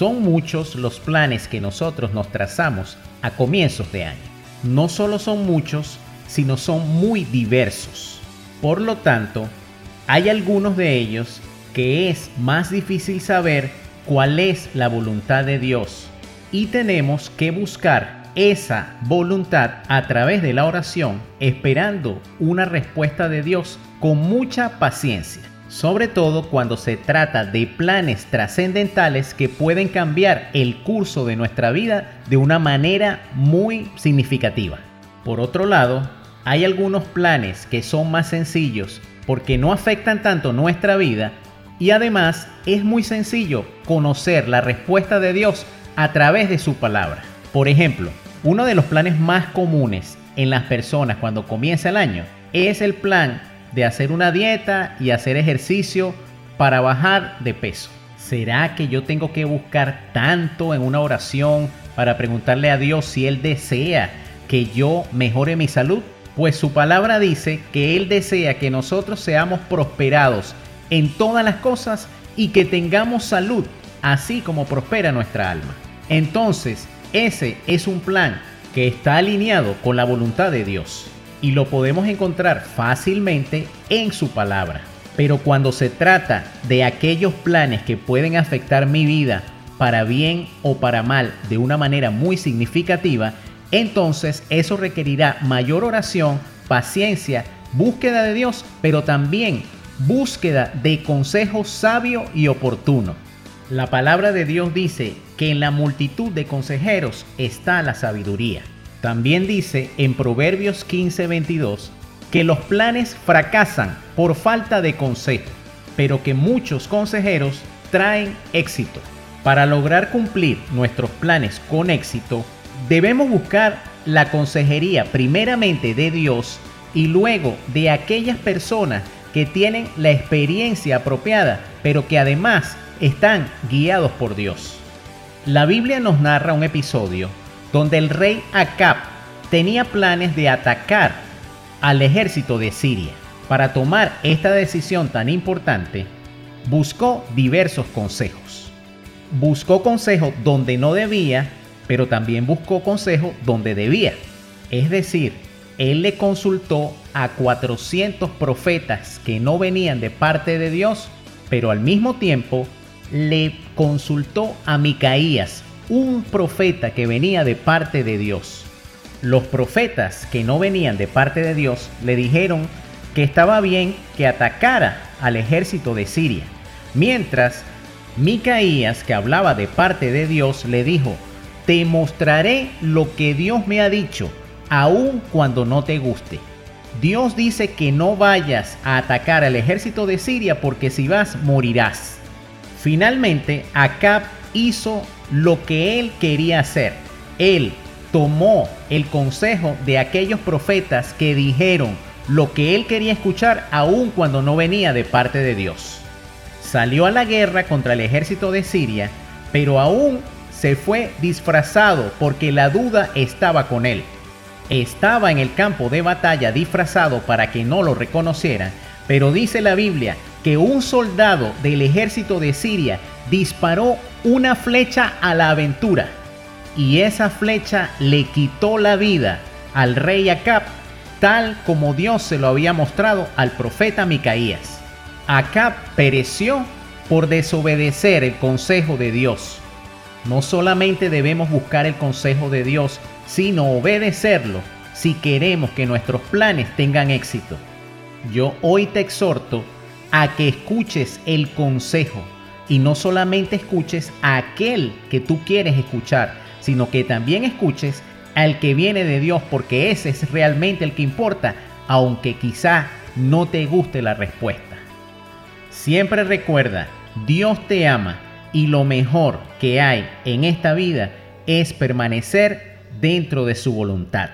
Son muchos los planes que nosotros nos trazamos a comienzos de año. No solo son muchos, sino son muy diversos. Por lo tanto, hay algunos de ellos que es más difícil saber cuál es la voluntad de Dios y tenemos que buscar esa voluntad a través de la oración esperando una respuesta de Dios con mucha paciencia sobre todo cuando se trata de planes trascendentales que pueden cambiar el curso de nuestra vida de una manera muy significativa. Por otro lado, hay algunos planes que son más sencillos porque no afectan tanto nuestra vida y además es muy sencillo conocer la respuesta de Dios a través de su palabra. Por ejemplo, uno de los planes más comunes en las personas cuando comienza el año es el plan de hacer una dieta y hacer ejercicio para bajar de peso. ¿Será que yo tengo que buscar tanto en una oración para preguntarle a Dios si Él desea que yo mejore mi salud? Pues su palabra dice que Él desea que nosotros seamos prosperados en todas las cosas y que tengamos salud, así como prospera nuestra alma. Entonces, ese es un plan que está alineado con la voluntad de Dios y lo podemos encontrar fácilmente en su palabra. Pero cuando se trata de aquellos planes que pueden afectar mi vida para bien o para mal de una manera muy significativa, entonces eso requerirá mayor oración, paciencia, búsqueda de Dios, pero también búsqueda de consejo sabio y oportuno. La palabra de Dios dice que en la multitud de consejeros está la sabiduría. También dice en Proverbios 15:22 que los planes fracasan por falta de consejo, pero que muchos consejeros traen éxito. Para lograr cumplir nuestros planes con éxito, debemos buscar la consejería primeramente de Dios y luego de aquellas personas que tienen la experiencia apropiada, pero que además están guiados por Dios. La Biblia nos narra un episodio donde el rey Acab tenía planes de atacar al ejército de Siria. Para tomar esta decisión tan importante, buscó diversos consejos. Buscó consejo donde no debía, pero también buscó consejo donde debía. Es decir, él le consultó a 400 profetas que no venían de parte de Dios, pero al mismo tiempo le consultó a Micaías, un profeta que venía de parte de Dios. Los profetas que no venían de parte de Dios le dijeron que estaba bien que atacara al ejército de Siria, mientras Micaías, que hablaba de parte de Dios, le dijo, te mostraré lo que Dios me ha dicho, aun cuando no te guste. Dios dice que no vayas a atacar al ejército de Siria porque si vas morirás. Finalmente, Acab hizo lo que él quería hacer. Él tomó el consejo de aquellos profetas que dijeron lo que él quería escuchar aun cuando no venía de parte de Dios. Salió a la guerra contra el ejército de Siria, pero aún se fue disfrazado porque la duda estaba con él. Estaba en el campo de batalla disfrazado para que no lo reconocieran, pero dice la Biblia que un soldado del ejército de Siria disparó una flecha a la aventura y esa flecha le quitó la vida al rey Acab tal como Dios se lo había mostrado al profeta Micaías. Acab pereció por desobedecer el consejo de Dios. No solamente debemos buscar el consejo de Dios, sino obedecerlo si queremos que nuestros planes tengan éxito. yo hoy te exhorto a que escuches el consejo y no solamente escuches a aquel que tú quieres escuchar, sino que también escuches al que viene de Dios, porque ese es realmente el que importa, aunque quizá no te guste la respuesta. Siempre recuerda, Dios te ama y lo mejor que hay en esta vida es permanecer dentro de su voluntad.